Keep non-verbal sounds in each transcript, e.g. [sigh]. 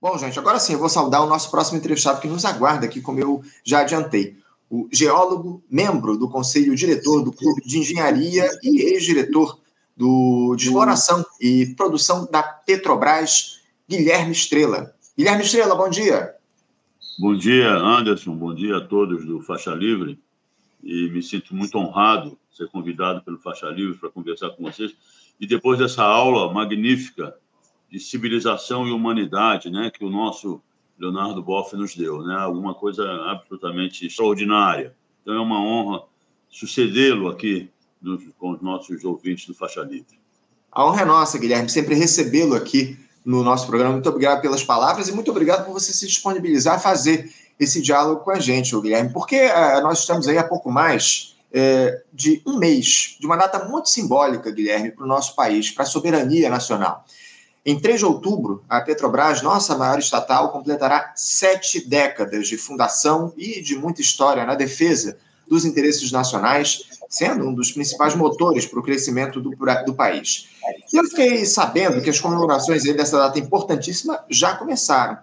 Bom, gente, agora sim, eu vou saudar o nosso próximo entrevistado que nos aguarda aqui, como eu já adiantei. O geólogo, membro do Conselho Diretor do Clube de Engenharia e ex-diretor do, de Exploração e Produção da Petrobras, Guilherme Estrela. Guilherme Estrela, bom dia. Bom dia, Anderson. Bom dia a todos do Faixa Livre. E me sinto muito honrado ser convidado pelo Faixa Livre para conversar com vocês. E depois dessa aula magnífica de civilização e humanidade, né, que o nosso Leonardo Boff nos deu, né, alguma coisa absolutamente extraordinária. Então é uma honra sucedê-lo aqui nos, com os nossos ouvintes do Faixa Livre. A honra é nossa, Guilherme, sempre recebê-lo aqui no nosso programa. Muito obrigado pelas palavras e muito obrigado por você se disponibilizar a fazer esse diálogo com a gente, Guilherme, porque uh, nós estamos aí há pouco mais uh, de um mês, de uma data muito simbólica, Guilherme, para o nosso país, para a soberania nacional. Em 3 de outubro, a Petrobras, nossa maior estatal, completará sete décadas de fundação e de muita história na defesa dos interesses nacionais, sendo um dos principais motores para o crescimento do, do país. E eu fiquei sabendo que as comemorações dessa data importantíssima já começaram.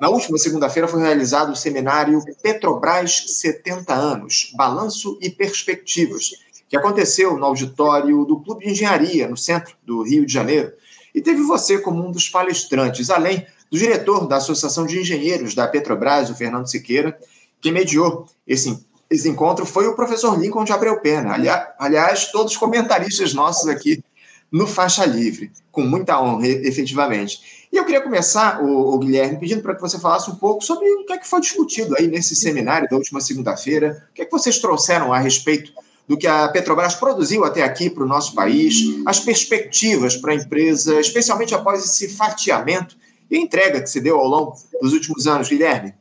Na última segunda-feira foi realizado o seminário Petrobras 70 anos, Balanço e Perspectivas, que aconteceu no auditório do Clube de Engenharia, no centro do Rio de Janeiro, e teve você como um dos palestrantes, além do diretor da Associação de Engenheiros da Petrobras, o Fernando Siqueira, que mediou esse, esse encontro foi o professor Lincoln de Abreu Pena. Aliás, todos comentaristas nossos aqui no Faixa Livre, com muita honra, efetivamente. E eu queria começar, o, o Guilherme, pedindo para que você falasse um pouco sobre o que é que foi discutido aí nesse seminário da última segunda-feira, o que é que vocês trouxeram a respeito do que a Petrobras produziu até aqui para o nosso país, as perspectivas para a empresa, especialmente após esse fatiamento e entrega que se deu ao longo dos últimos anos, Guilherme?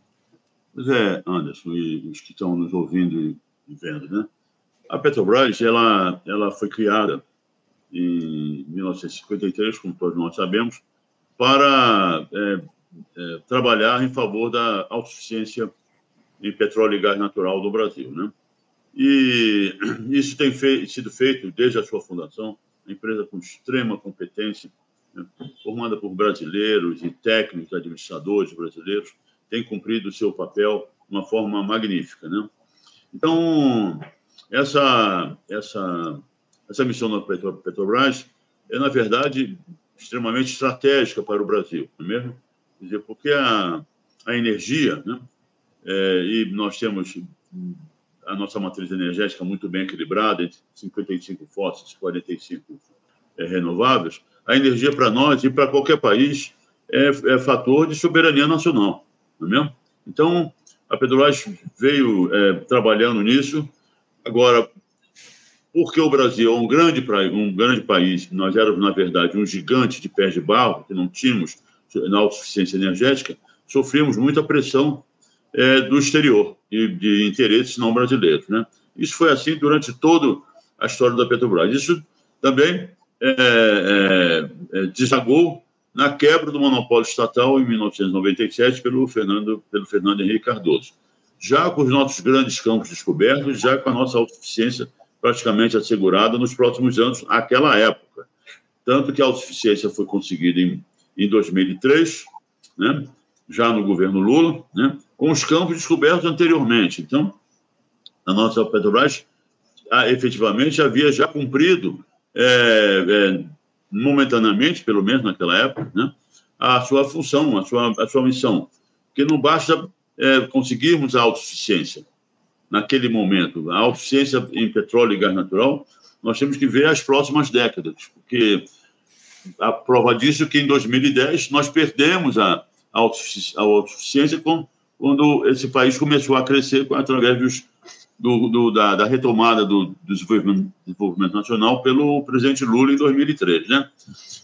Pois é, Anderson, e os que estão nos ouvindo e vendo, né? A Petrobras, ela, ela foi criada em 1953, como todos nós sabemos, para é, é, trabalhar em favor da autossuficiência em petróleo e gás natural do Brasil, né? E [clears throat] isso tem sido feito desde a sua fundação, uma empresa com extrema competência, né, formada por brasileiros e técnicos, administradores brasileiros, tem cumprido o seu papel de uma forma magnífica. Né? Então, essa, essa, essa missão da Petrobras é, na verdade, extremamente estratégica para o Brasil, não é mesmo? Quer dizer, porque a, a energia, né? É, e nós temos a nossa matriz energética muito bem equilibrada, entre 55 fósseis e 45 é, renováveis, a energia para nós e para qualquer país é, é, fator de soberania nacional, não é mesmo? Então, a Petrobras veio é, trabalhando nisso. Agora, porque o Brasil é um grande, um grande país, nós éramos, na verdade, um gigante de pés de barro, que não tínhamos na autossuficiência energética, sofremos muita pressão é, do exterior e de interesses não brasileiros. Né? Isso foi assim durante toda a história da Petrobras. Isso também é, é, é desagou na quebra do monopólio estatal em 1997 pelo Fernando, pelo Fernando Henrique Cardoso. Já com os nossos grandes campos descobertos, já com a nossa autossuficiência praticamente assegurada nos próximos anos, aquela época. Tanto que a autossuficiência foi conseguida em, em 2003, né? já no governo Lula, né? Com os campos descobertos anteriormente. Então, a nossa Petrobras efetivamente havia já cumprido, é, é, momentaneamente, pelo menos naquela época, né, a sua função, a sua, a sua missão. Porque não basta é, conseguirmos a autossuficiência naquele momento. A autossuficiência em petróleo e gás natural, nós temos que ver as próximas décadas, porque a prova disso é que em 2010 nós perdemos a, a autossuficiência com quando esse país começou a crescer através dos, do, do, da, da, retomada do, do desenvolvimento, desenvolvimento, nacional pelo presidente Lula em 2003, né?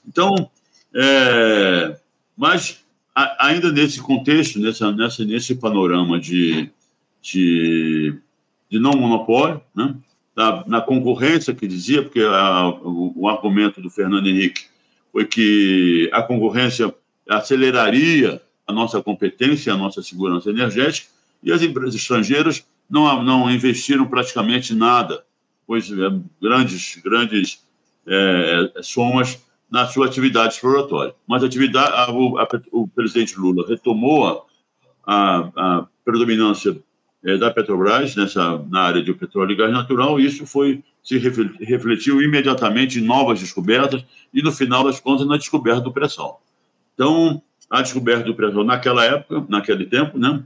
Então, é, mas a, ainda nesse contexto, nessa, nessa, nesse panorama de, de, de não monopólio, né? Na concorrência que dizia, porque a, o, o argumento do Fernando Henrique foi que a concorrência aceleraria a nossa competência, a nossa segurança energética, e as empresas estrangeiras não, não investiram praticamente nada, pois é, grandes, grandes é, somas na sua atividade exploratória. Mas a atividade, a, a, o presidente Lula retomou a, a predominância é, da Petrobras nessa, na área de petróleo e gás natural, e isso foi, se refletiu imediatamente em novas descobertas e, no final das contas, na descoberta do pré-sal. Então, a descoberta do pré-sal naquela época, naquele tempo, né,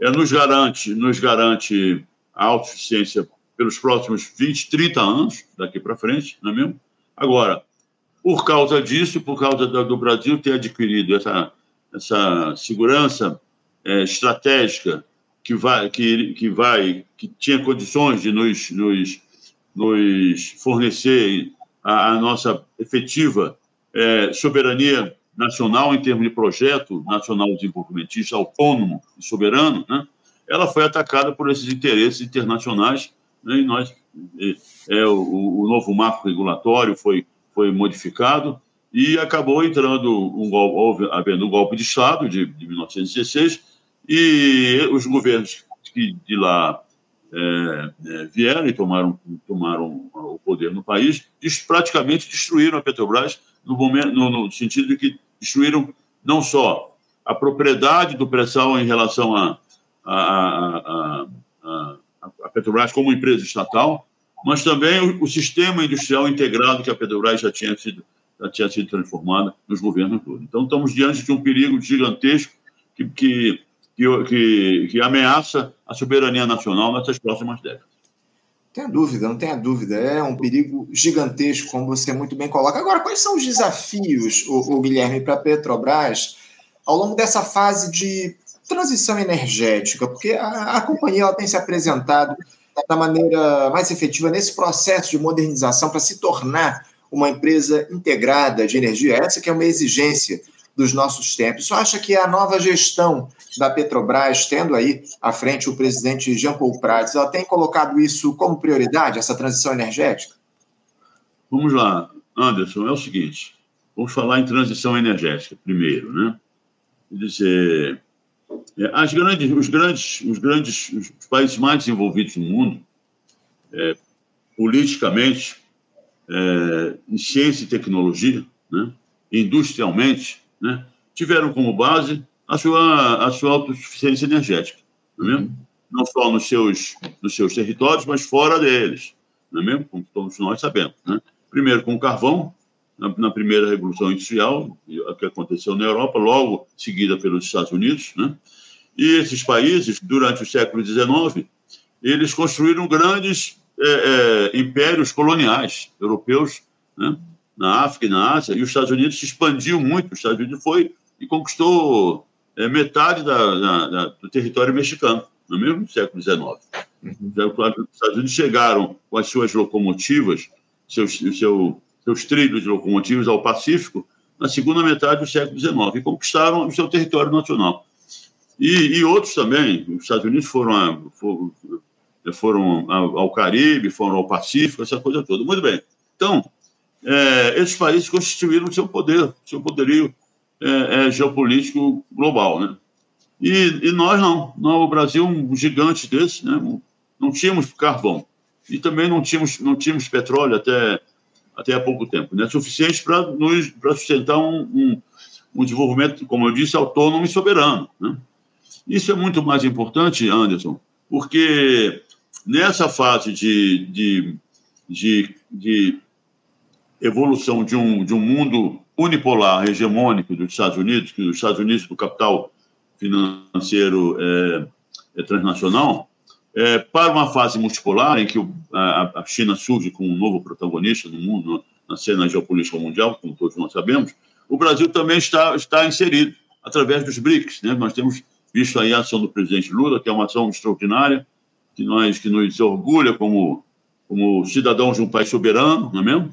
é, nos, garante, nos garante a autossuficiência pelos próximos 20, 30 anos, daqui para frente, não é mesmo? Agora, por causa disso, por causa do Brasil ter adquirido essa, essa segurança é, estratégica que vai, que, que vai, que tinha condições de nos, nos, nos fornecer a, a nossa efetiva é, soberania nacional em termos de projeto nacional desenvolvimentista autônomo e soberano, né? ela foi atacada por esses interesses internacionais né? e nós é, o, o novo marco regulatório foi foi modificado e acabou entrando um golpe, havendo um golpe de Estado de, de 1916 e os governos que de lá é, é, vieram e tomaram, tomaram o poder no país, praticamente destruíram a Petrobras no, momento, no, no sentido de que destruíram não só a propriedade do pré-sal em relação a, a, a, a, Petrobras como empresa estatal, mas também o, o, sistema industrial integrado que a Petrobras já tinha sido, já tinha sido transformada nos governos todos. Então, estamos diante de um perigo gigantesco que, que, que, que ameaça a soberania nacional nessas próximas décadas. Não tenha dúvida, não tenha dúvida. É um perigo gigantesco, como você muito bem coloca. Agora, quais são os desafios, o, o Guilherme, para a Petrobras ao longo dessa fase de transição energética? Porque a, a companhia ela tem se apresentado da maneira mais efetiva nesse processo de modernização para se tornar uma empresa integrada de energia? Essa que é uma exigência dos nossos tempos. Você acha que a nova gestão da Petrobras, tendo aí à frente o presidente Jean Paul Prats, ela tem colocado isso como prioridade, essa transição energética? Vamos lá, Anderson, é o seguinte, vamos falar em transição energética primeiro, né? Quer dizer, é, as grandes, os grandes, os grandes, os países mais desenvolvidos no mundo, é, politicamente, é, em ciência e tecnologia, né, industrialmente, né, tiveram como base a sua, a sua autossuficiência energética, não, é mesmo? não só nos seus, nos seus territórios, mas fora deles, não é mesmo? como todos nós sabemos. Né? Primeiro com o carvão, na, na, primeira revolução industrial, que aconteceu na Europa, logo seguida pelos Estados Unidos, né? E esses países, durante o século XIX, eles construíram grandes é, é, impérios coloniais europeus, né? Na África e na Ásia, e os Estados Unidos se expandiu muito. Os Estados Unidos foi e conquistou é, metade da, da, da, do território mexicano, no mesmo século XIX. Uhum. Os Estados Unidos chegaram com as suas locomotivas, seus, seu, seus trilhos de locomotivas ao Pacífico, na segunda metade do século XIX, e conquistaram o seu território nacional. E, e outros também, os Estados Unidos foram, a, foram, foram ao Caribe, foram ao Pacífico, essa coisa toda. Muito bem. Então, é, esses países constituíram seu poder, seu poderio é, é, geopolítico global, né? E, e, nós não. não. O Brasil, um gigante desse, né? não tínhamos carvão. E também não tínhamos, não tínhamos petróleo até, até há pouco tempo. Né? Suficiente para sustentar um, um, um, desenvolvimento, como eu disse, autônomo e soberano. Né? Isso é muito mais importante, Anderson, porque nessa fase de, de, de, de evolução de um, de um mundo unipolar, hegemônico dos Estados Unidos, que os Estados Unidos do capital financeiro é, é transnacional, é, para uma fase multipolar em que o, a, a, China surge como um novo protagonista no mundo, na cena geopolítica mundial, como todos nós sabemos, o Brasil também está, está inserido através dos BRICS. Né? Nós temos visto aí a ação do presidente Lula, que é uma ação extraordinária, que nós que nos orgulha como, como cidadãos de um país soberano, não é mesmo?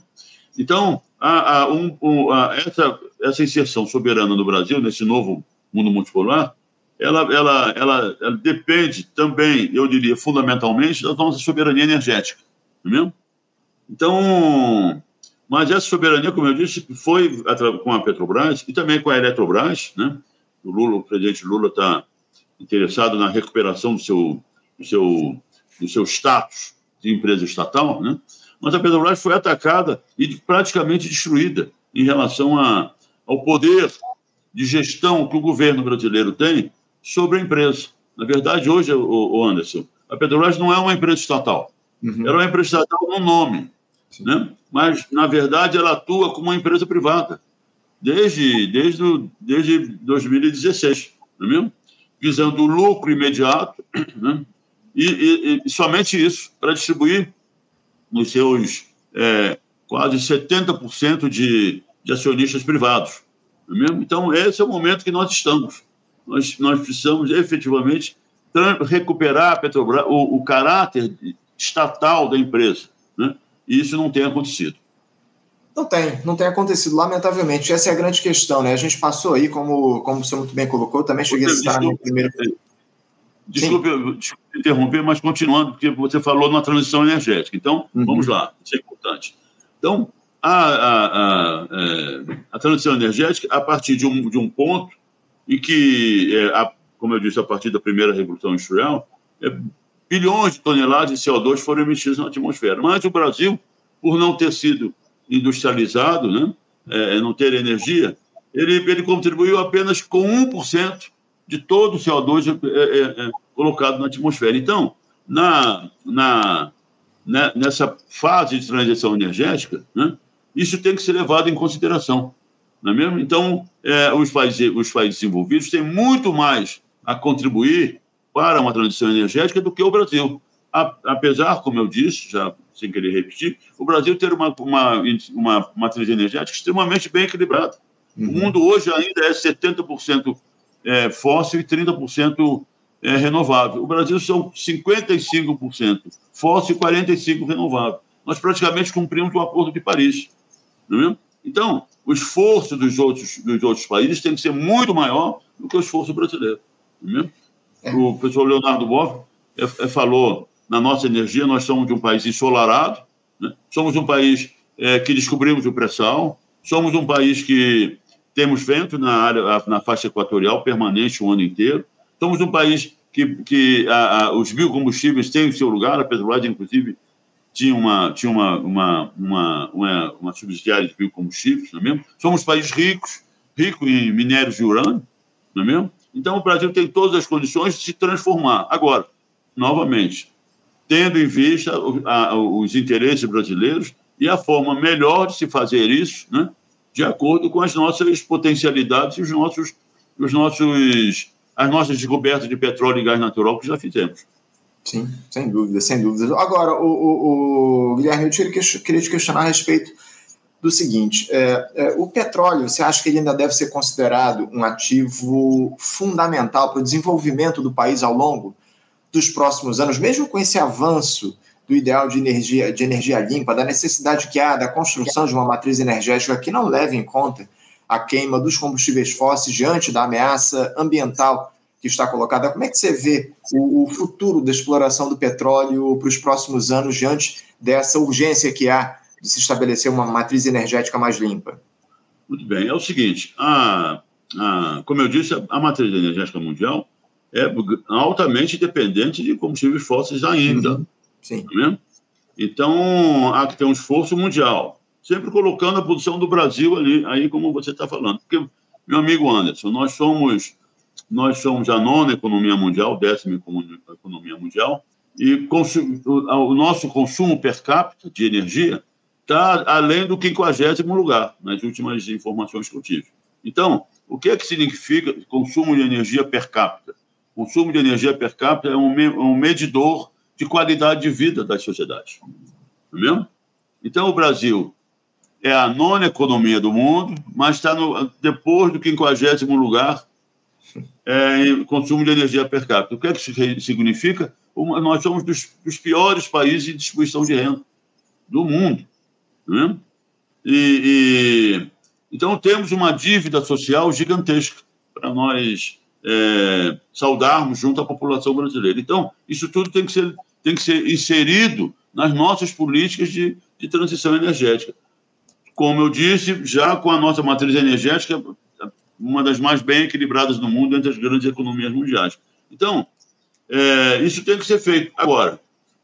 Então, a, a, um, a, essa, essa inserção soberana no Brasil, nesse novo mundo multipolar, ela, ela, ela, ela depende também, eu diria, fundamentalmente, da nossa soberania energética, não é mesmo? Então, mas essa soberania, como eu disse, foi com a Petrobras e também com a Eletrobras, né? O Lula, o presidente Lula está interessado na recuperação do seu, do seu, do seu status de empresa estatal, né? Mas a Petrobras foi atacada e praticamente destruída em relação a, ao poder de gestão que o governo brasileiro tem sobre a empresa. Na verdade, hoje, o Anderson, a Petrobras não é uma empresa estatal. Uhum. Ela é uma empresa estatal no nome, né? mas, na verdade, ela atua como uma empresa privada desde, desde, desde 2016, não é mesmo? visando o lucro imediato né? e, e, e somente isso para distribuir nos seus é, quase 70% de, de acionistas privados. É mesmo? Então, esse é o momento que nós estamos. Nós, nós precisamos efetivamente recuperar a Petrobras, o, o caráter estatal da empresa. Né? E isso não tem acontecido. Não tem, não tem acontecido, lamentavelmente. Essa é a grande questão, né? A gente passou aí, como, como você muito bem colocou, também cheguei a citar na primeira. Desculpe, desculpe interromper, mas continuando, porque você falou na transição energética. Então, uhum. vamos lá, isso é importante. Então, a, a, a, é, a, transição energética, a partir de um, de um ponto em que, é, como eu disse, a partir da primeira revolução industrial, é, bilhões de toneladas de CO2 foram emitidas na atmosfera. Mas o Brasil, por não ter sido industrializado, né, é, não ter energia, ele, ele contribuiu apenas com 1% de todo o CO2 é, é, é, colocado na atmosfera. Então, na, na, né, nessa fase de transição energética, né, isso tem que ser levado em consideração. Não é mesmo? Então, é, os, países, os países desenvolvidos têm muito mais a contribuir para uma transição energética do que o Brasil. A, apesar, como eu disse, já sem querer repetir, o Brasil ter uma, uma, uma matriz energética extremamente bem equilibrada. Uhum. O mundo hoje ainda é 70% é, fóssil e 30% é, renovável. O Brasil são 55% fóssil e 45% renovável. Nós praticamente cumprimos o Acordo de Paris. É? Então, o esforço dos outros, dos outros países tem que ser muito maior do que o esforço brasileiro. É? É. O professor Leonardo Boff é, é, falou na nossa energia, nós somos de um país ensolarado, né? somos um país que descobrimos o pré-sal, somos um país que temos vento na área, na faixa equatorial permanente o ano inteiro, somos um país que, que a, a, os biocombustíveis têm o seu lugar, a Petrobras, inclusive, tinha uma, tinha uma, uma, uma, uma, uma subsidiária de biocombustíveis, não é mesmo? Somos países ricos, rico em minérios de urânio, não é mesmo? Então, o Brasil tem todas as condições de se transformar. Agora, novamente, tendo em vista os interesses brasileiros e a forma melhor de se fazer isso, né, de acordo com as nossas potencialidades e os nossos, os nossos, as nossas descobertas de petróleo e gás natural que já fizemos. Sim, sem dúvida, sem dúvida. Agora, o, o, o Guilherme, eu queria te questionar a respeito do seguinte: é, é, o petróleo, você acha que ele ainda deve ser considerado um ativo fundamental para o desenvolvimento do país ao longo dos próximos anos, mesmo com esse avanço do ideal de energia, de energia limpa, da necessidade que há da construção de uma matriz energética que não leve em conta a queima dos combustíveis fósseis diante da ameaça ambiental que está colocada. Como é que você vê o, o futuro da exploração do petróleo para os próximos anos diante dessa urgência que há de se estabelecer uma matriz energética mais limpa? Muito bem, é o seguinte, a, a, como eu disse, a matriz energética mundial é altamente dependente de combustíveis fósseis ainda. Uhum. Sim. Tá então, há que ter um esforço mundial, sempre colocando a posição do Brasil ali, aí como você está falando. Porque, meu amigo Anderson, nós somos, nós somos a nona economia mundial, décima economia mundial, e o nosso consumo per capita de energia está além do quinquagésimo lugar, nas últimas informações que eu tive. Então, o que é que significa consumo de energia per capita? consumo de energia per capita é um, um medidor de qualidade de vida das sociedades. Não é mesmo? Então, o Brasil é a nona economia do mundo, mas está depois do quinquagésimo lugar é, em consumo de energia per capita. O que é que isso significa? Uma, nós somos dos, dos, piores países de distribuição de renda do mundo. Não é? e, e, então, temos uma dívida social gigantesca para nós é, saudarmos junto à população brasileira. Então, isso tudo tem que ser, tem que ser inserido nas nossas políticas de, de transição energética. Como eu disse, já com a nossa matriz energética, uma das mais bem equilibradas do mundo entre as grandes economias mundiais. Então, é, isso tem que ser feito. Agora,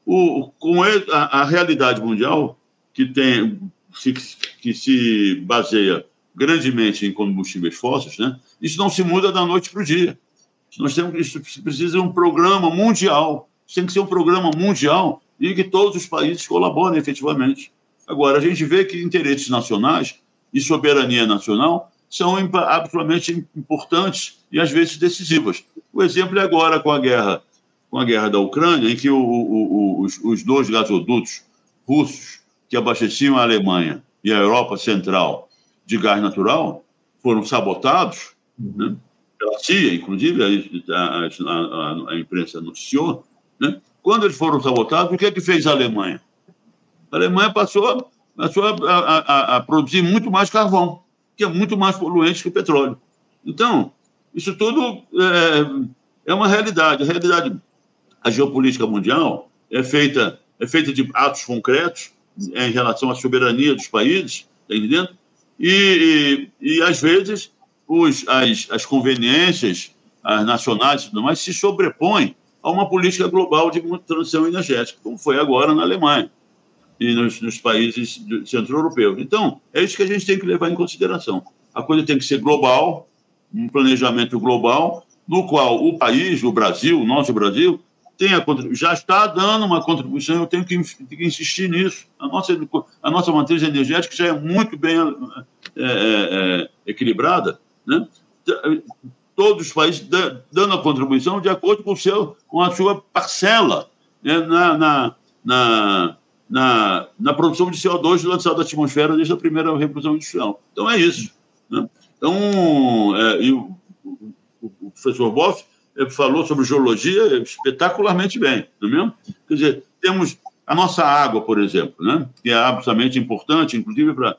o, com a, a realidade mundial, que tem que se baseia grandemente em combustíveis fósseis, né? isso não se muda da noite para o dia. Nós temos isso precisa de um programa mundial. Tem que ser um programa mundial e que todos os países colaborem efetivamente. Agora, a gente vê que interesses nacionais e soberania nacional são absolutamente importantes e às vezes decisivas. O exemplo é agora com a guerra, com a guerra da Ucrânia, em que o, o, os, os dois gasodutos russos que abasteciam a Alemanha e a Europa Central de gás natural foram sabotados, né, pela CIA, inclusive, a, a, a, a imprensa noticiou. Né? Quando eles foram sabotados, o que é que fez a Alemanha? A Alemanha passou, passou a, produzir muito mais carvão, que é muito mais poluente que o petróleo. Então, isso tudo é, é uma realidade. A realidade, a geopolítica mundial é feita, é feita de atos concretos em relação à soberania dos países, está entendendo? E, e, e, às vezes, os, as, as conveniências as nacionais e tudo mais se sobrepõem a uma política global de transição energética, como foi agora na Alemanha e nos, nos países centro-europeus. Então, é isso que a gente tem que levar em consideração. A coisa tem que ser global, um planejamento global, no qual o país, o Brasil, o nosso Brasil, tem a, já está dando uma contribuição, eu tenho que, que, insistir nisso. A nossa, a nossa matriz energética já é muito bem é, é equilibrada, né? Todos os países dando a contribuição de acordo com, seu, com a sua parcela né? na, na, na, na, na produção de CO2 lançado da atmosfera desde a primeira revolução industrial. Então é isso. Né? Então, é, e o, o, o professor Boff falou sobre geologia espetacularmente bem, não é mesmo? Quer dizer, temos a nossa água, por exemplo, né? que é absolutamente importante, inclusive para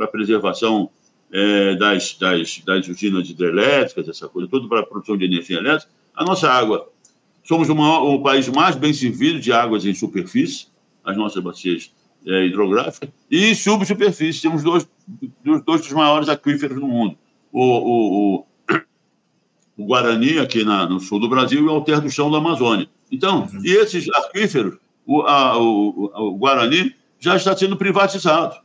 a preservação é, das, das, das usinas hidrelétricas, essa coisa toda para a produção de energia elétrica. A nossa água, somos o, maior, o país mais bem servido de águas em superfície, as nossas bacias é, hidrográficas, e subsuperfície, temos dois, dois, dois dos maiores aquíferos no mundo. O, o, o o Guarani, aqui na, no sul do Brasil, e o Alter do Chão da Amazônia. Então, uhum. e esses aquíferos, o, a, o, o, Guarani já está sendo privatizado.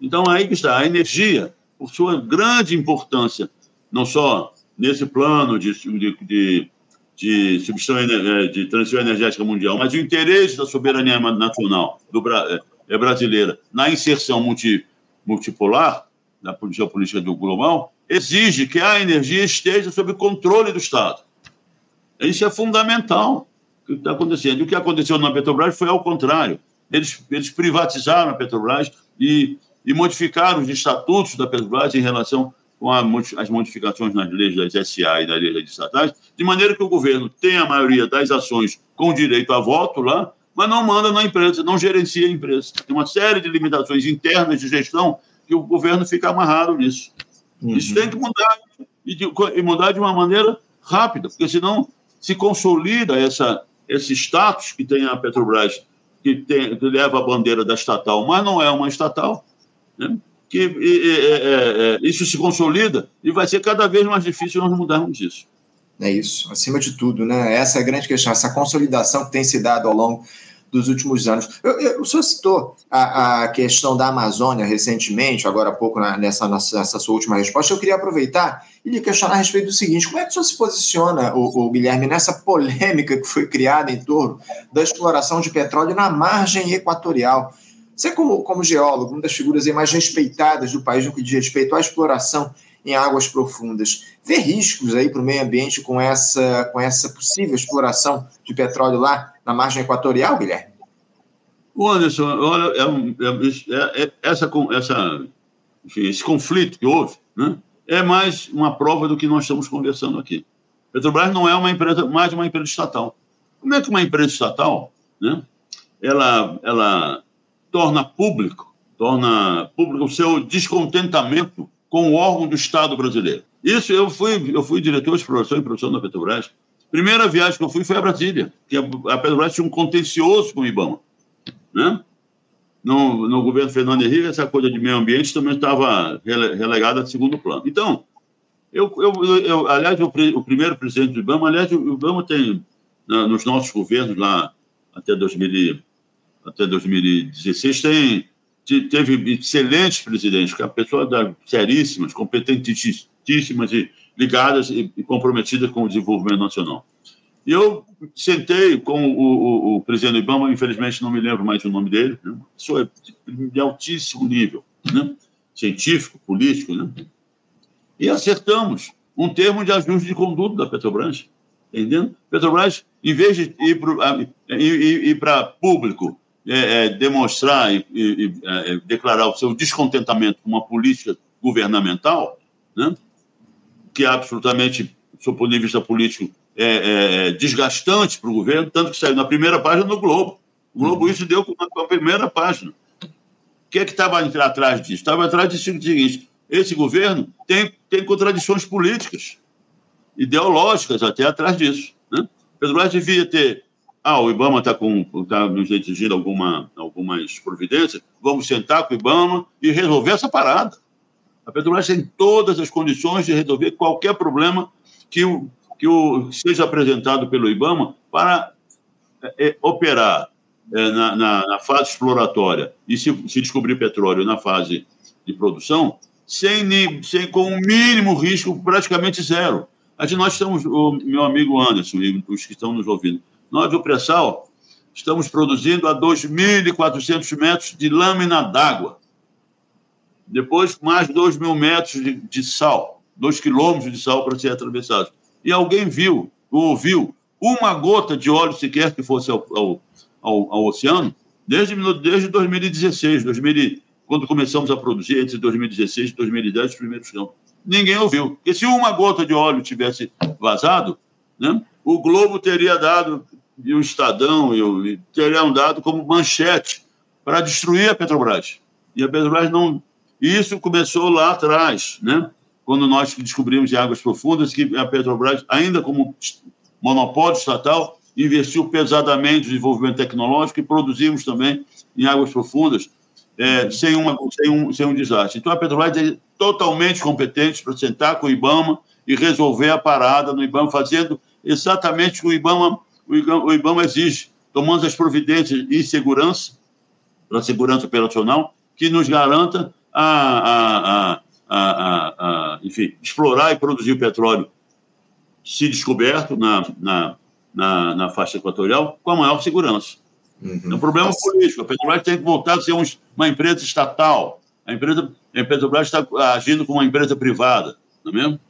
Então, aí que está, a energia, por sua grande importância, não só nesse plano de, de, de, de, substituição, eh, de transição energética mundial, mas o interesse da soberania nacional do, é, brasileira na inserção multi, multipolar, da geopolítica do global, exige que a energia esteja sob controle do Estado. Isso é fundamental que está acontecendo. E o que aconteceu na Petrobras foi ao contrário. Eles, eles privatizaram a Petrobras e, e modificaram os estatutos da Petrobras em relação com as modificações nas leis das SA e das leis estatais, de maneira que o governo tem a maioria das ações com direito a voto lá, mas não manda na empresa, não gerencia a empresa. Tem uma série de limitações internas de gestão que o governo fica amarrado nisso. Uhum. Isso tem que mudar e, de, e, mudar de uma maneira rápida, porque senão se consolida essa, esse status que tem a Petrobras, que, tem, que leva a bandeira da estatal, mas não é uma estatal, né? que é, é, isso se consolida e vai ser cada vez mais difícil nós mudarmos isso. É isso, acima de tudo, né? Essa é a grande questão, essa consolidação que tem se dado ao longo dos últimos anos. Eu, eu, o senhor citou a, a, questão da Amazônia recentemente, agora há pouco na, nessa, nessa sua última resposta. Eu queria aproveitar e lhe questionar a respeito do seguinte: como é que o senhor se posiciona, o, o Guilherme, nessa polêmica que foi criada em torno da exploração de petróleo na margem equatorial? Você, como, como geólogo, uma das figuras mais respeitadas do país no que diz respeito à exploração em águas profundas, vê riscos aí para o meio ambiente com essa, com essa possível exploração de petróleo lá? na margem equatorial, Guilherme? O Anderson, olha, é, é, é, essa, essa, enfim, esse conflito que houve né, é mais uma prova do que nós estamos conversando aqui. Petrobras não é uma empresa, mais uma empresa estatal. Como é que uma empresa estatal né, ela, ela torna público, torna público o seu descontentamento com o órgão do Estado brasileiro? Isso eu fui, eu fui diretor de exploração e produção da Petrobras Primeira viagem que eu fui foi a Brasília, que a Petrobras tinha um contencioso com o IBAMA. Né? No, no governo Fernando Henrique, essa coisa de meio ambiente também estava relegada a segundo plano. Então, eu, eu, eu aliás, o, o, primeiro presidente do IBAMA, aliás, o IBAMA tem, na, nos nossos governos lá até, 2000, até 2016, tem, teve excelentes presidentes, pessoas seríssimas, competentíssimas e ligadas e comprometidas com o desenvolvimento nacional. E eu sentei com o, o, o, presidente IBAMA, infelizmente não me lembro mais o nome dele, né? pessoa de altíssimo nível, né? científico, político, né? e acertamos um termo de ajuste de conduta da Petrobras. Entendendo? Petrobras, em vez de ir para público é, é, demonstrar e, e é, declarar o seu descontentamento com uma política governamental, né? que é absolutamente, do ponto de vista político, é, é desgastante para o governo, tanto que saiu na primeira página do Globo. O Globo isso deu com a primeira página. O que é que estava atrás disso? Estava atrás disso o seguinte: esse governo tem, tem contradições políticas, ideológicas até atrás disso. Né? Petrobras devia ter. Ah, o Ibama está tá nos exigindo alguma, algumas providências, vamos sentar com o Ibama e resolver essa parada. A Petrobras tem todas as condições de resolver qualquer problema que o, que o, seja apresentado pelo IBAMA para é, é, operar é, na, na, na, fase exploratória e se, se, descobrir petróleo na fase de produção, sem, sem com o um mínimo risco, praticamente zero. Aqui nós estamos, o meu amigo Anderson e os que estão nos ouvindo, nós, o pré-sal, estamos produzindo a 2.400 metros de lâmina d'água. Depois, mais 2 mil metros de, de sal, 2 quilômetros de sal para ser atravessado e alguém viu ou ouviu uma gota de óleo sequer que fosse ao, ao, ao, ao oceano desde, desde 2016, 2000, quando começamos a produzir, entre 2016 e 2010, os primeiros campos. Ninguém ouviu. Porque se uma gota de óleo tivesse vazado, né, o Globo teria dado, e o Estadão e teriam dado como manchete para destruir a Petrobras. E a Petrobras não. Isso começou lá atrás, né? quando nós descobrimos em águas profundas que a Petrobras, ainda como monopólio estatal, investiu pesadamente no desenvolvimento tecnológico e produzimos também em águas profundas é, sem, uma, sem, um, sem um desastre. Então, a Petrobras é totalmente competente para sentar com o IBAMA e resolver a parada no IBAMA, fazendo exatamente o que o IBAMA, o IBAMA, exige, tomando as providências de segurança, para a segurança operacional, que nos garanta a, a, a a, a, a, enfim, explorar e produzir o petróleo se descoberto na, na, na, na faixa equatorial com a maior segurança. Uhum. É um problema político. A Petrobras tem que voltar a ser um, uma empresa estatal. A empresa, a Petrobras está agindo como uma empresa privada, não é mesmo?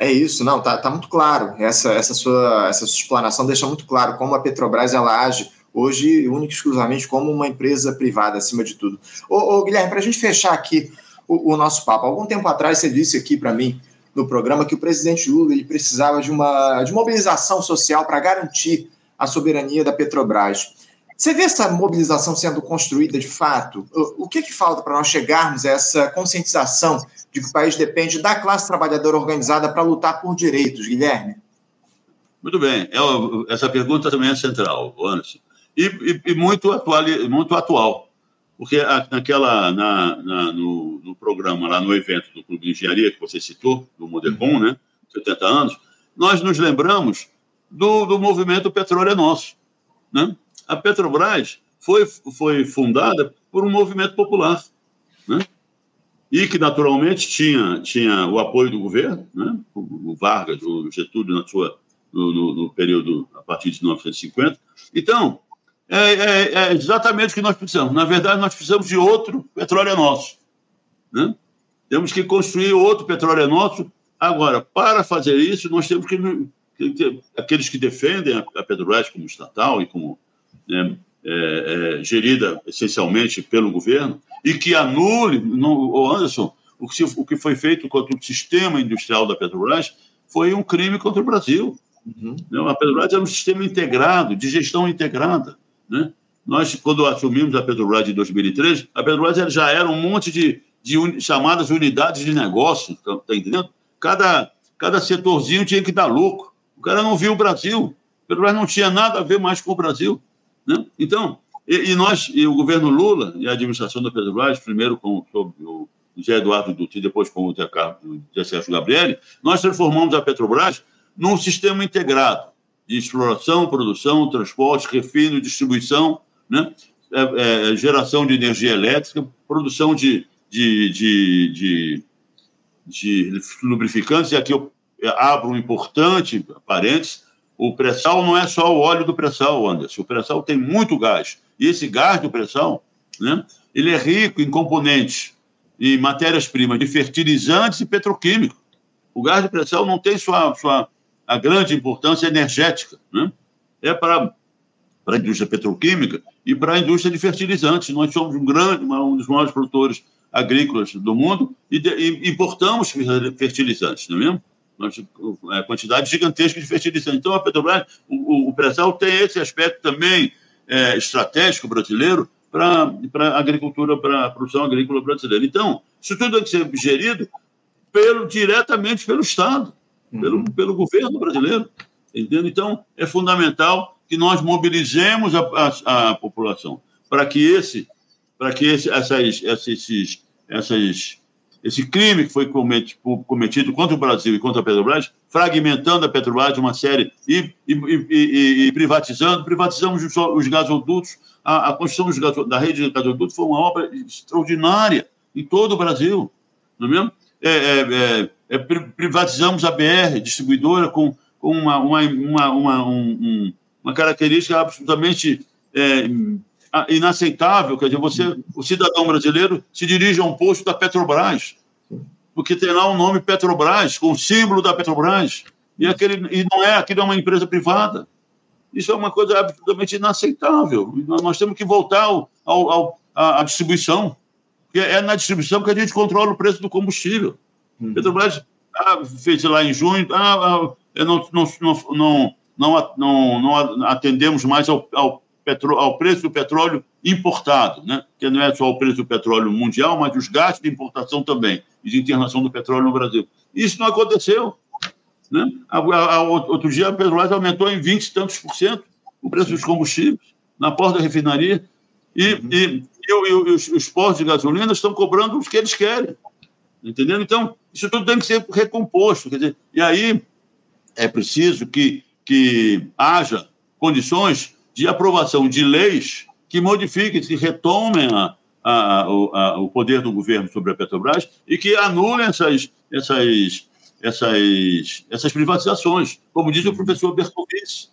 É isso, não, tá, tá muito claro. Essa, essa, sua, essa sua explanação deixa muito claro como a Petrobras ela age hoje única e exclusivamente como uma empresa privada, acima de tudo. Ô, ô Guilherme, para a gente fechar aqui o, o nosso papo. Algum tempo atrás você disse aqui para mim no programa que o presidente Lula ele precisava de uma de mobilização social para garantir a soberania da Petrobras. Você vê essa mobilização sendo construída de fato? O que, que falta para nós chegarmos a essa conscientização de que o país depende da classe trabalhadora organizada para lutar por direitos, Guilherme? Muito bem. É, essa pergunta também é central, Anderson. E, e, e muito, atual, muito atual porque naquela, na, na no, no, programa, lá no evento do Clube de Engenharia, que você citou, do Modercom, né, 70 anos, nós nos lembramos do, do movimento Petróleo é Nosso. Né? A Petrobras foi, foi fundada por um movimento popular, né? E que naturalmente tinha, tinha o apoio do governo, né? o Vargas, o Getúlio, na sua, no, no, no período a partir de 1950. Então, é, é, é, exatamente o que nós precisamos. Na verdade, nós precisamos de outro petróleo nosso. Né? Temos que construir outro petróleo nosso. Agora, para fazer isso, nós temos que, que aqueles que defendem a, a Petrobras como estatal e como né, é, é, gerida essencialmente pelo governo e que anule, no, Anderson, o que, o que foi feito contra o sistema industrial da Petrobras foi um crime contra o Brasil. Uhum. A Petrobras era um sistema integrado, de gestão integrada. Né? Nós, quando assumimos a Petrobras em 2003, a Petrobras já era um monte de, de un, chamadas unidades de negócio, tá, tá entendendo? Cada, cada setorzinho tinha que dar lucro. O cara não viu o Brasil. A Petrobras não tinha nada a ver mais com o Brasil. Né? Então, e, e, nós, e o governo Lula e a administração da Petrobras, primeiro com o José Eduardo Dutti, depois com o Zé Sérgio Gabrielli, nós transformamos a Petrobras num sistema integrado de exploração, produção, transporte, refino, distribuição, né? é, é, geração de energia elétrica, produção de, de, de, de, de lubrificantes, e aqui eu abro um importante parênteses, o pré-sal não é só o óleo do pré-sal, Anderson. O pré-sal tem muito gás. E esse gás do pré-sal, né, ele é rico em componentes e matérias-primas de fertilizantes e petroquímicos. O gás de pré-sal não tem sua, sua a grande importância energética, né? É para a indústria petroquímica e para a indústria de fertilizantes. Nós somos um grande, um dos maiores produtores agrícolas do mundo e, de, e importamos fertilizantes, não é mesmo? É, quantidade gigantesca de fertilizantes. Então, a Petrobras, o, o pré-sal tem esse aspecto também é, estratégico brasileiro para a agricultura, para a produção agrícola brasileira. Então, isso tudo tem que ser gerido pelo, diretamente pelo Estado, uhum. pelo, pelo governo brasileiro. Entende? Então, é fundamental que nós mobilizemos a, a, a população para que esse, para que esse, essas, esses, essas, esse crime que foi cometido contra o Brasil e contra a Petrobras, fragmentando a Petrobras de uma série e, e, e, e privatizando, privatizamos os, os gasodutos, a, a construção dos da rede de gasodutos foi uma obra extraordinária em todo o Brasil, não é mesmo? É, é, é, é privatizamos a BR, distribuidora, com, com uma, uma, uma, uma, um, uma característica absolutamente é, inaceitável. Quer dizer, você, o cidadão brasileiro se dirige a um posto da Petrobras, porque tem lá o um nome Petrobras, com o símbolo da Petrobras, e, aquele, e não é, aquilo é uma empresa privada. Isso é uma coisa absolutamente inaceitável. Nós temos que voltar ao, ao, ao à distribuição, porque é na distribuição que a gente controla o preço do combustível. Uhum. Petrobras ah, fez lá em junho, ah, ah, não, não, não, não, não, não atendemos mais ao, ao, petro, ao preço do petróleo importado, né? que não é só o preço do petróleo mundial, mas os gastos de importação também e de internação do petróleo no Brasil. Isso não aconteceu. Né? A, a, a, outro dia a Petrobras aumentou em 20 e tantos por cento o preço dos combustíveis na porta da refinaria e, uhum. e, e, e os, os postos de gasolina estão cobrando os que eles querem. Entendeu? Então, isso tudo tem que ser recomposto. Quer dizer, e aí é preciso que que haja condições de aprovação de leis que modifiquem, que retomem a, a, a, o poder do governo sobre a Petrobras e que anulem essas, essas, essas, essas privatizações, como diz o professor Berkovic.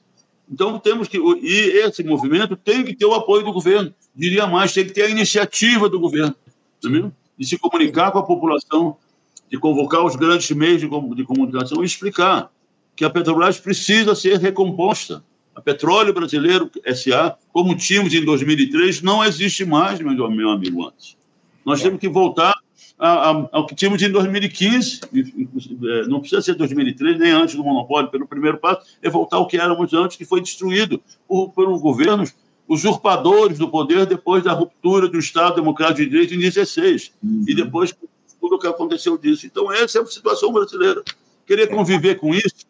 Então, temos que. E esse movimento tem que ter o apoio do governo. Diria mais, tem que ter a iniciativa do governo, tá de se comunicar com a população, de convocar os grandes meios de, de comunicação e explicar que a Petrobras precisa ser recomposta. A Petróleo Brasileiro SA, como tínhamos em 2003, não existe mais, meu, meu amigo, antes. Nós temos que voltar ao que tínhamos em 2015, é, não precisa ser 2003, nem antes do monopólio, pelo primeiro passo, é voltar ao que éramos antes, que foi destruído por, por governos usurpadores do poder depois da ruptura do Estado Democrático de Direito em 16, uhum. e depois tudo o que aconteceu disso. Então, essa é a situação brasileira. Querer conviver com isso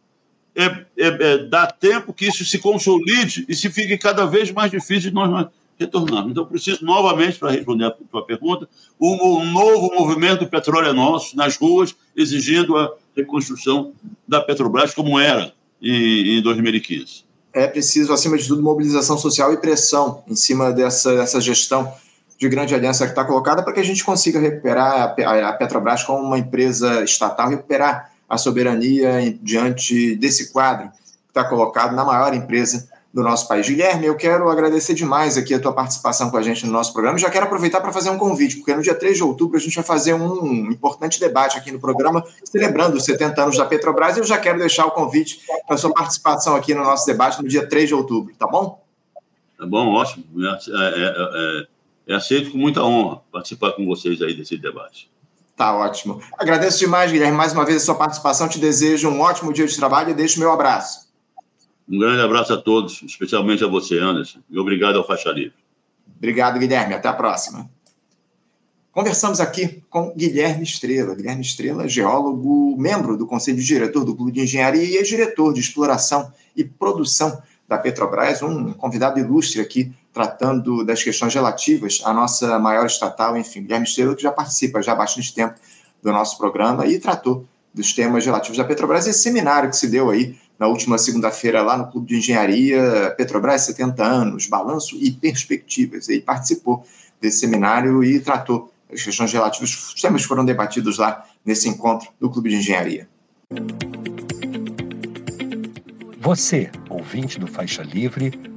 é, é, é, dar tempo que isso se consolide e se fique cada vez mais difícil de nós retornarmos. Então, preciso novamente, para responder a tua pergunta, um, um, novo movimento do petróleo é nosso, nas ruas, exigindo a reconstrução da Petrobras como era em, em 2015. É preciso, acima de tudo, mobilização social e pressão em cima dessa, dessa gestão de grande aliança que está colocada para que a gente consiga recuperar a Petrobras como uma empresa estatal, recuperar a soberania diante desse quadro que está colocado na maior empresa do nosso país. Guilherme, eu quero agradecer demais aqui a tua participação com a gente no nosso programa. Já quero aproveitar para fazer um convite, porque no dia 3 de outubro a gente vai fazer um importante debate aqui no programa, celebrando os 70 anos da Petrobras, e eu já quero deixar o convite para a sua participação aqui no nosso debate no dia 3 de outubro, tá bom? Tá bom, ótimo. É, é, é, é aceito com muita honra participar com vocês aí desse debate. Tá ótimo. Agradeço demais, Guilherme, mais uma vez a sua participação. Te desejo um ótimo dia de trabalho e deixo meu abraço. Um grande abraço a todos, especialmente a você, Anderson. E obrigado ao Faixa Livre. Obrigado, Guilherme. Até a próxima. Conversamos aqui com Guilherme Estrela. Guilherme Estrela, geólogo, membro do Conselho de Diretor do Clube de Engenharia e diretor de Exploração e Produção da Petrobras, um convidado ilustre aqui tratando das questões relativas à nossa maior estatal, enfim, Guilherme Estrela, que já participa já há bastante tempo do nosso programa e tratou dos temas relativos à Petrobras, esse seminário que se deu aí na última segunda-feira lá no Clube de Engenharia, Petrobras 70 anos, balanço e perspectivas. Ele participou desse seminário e tratou as questões relativas, os temas foram debatidos lá nesse encontro do Clube de Engenharia. Você, ouvinte do Faixa Livre,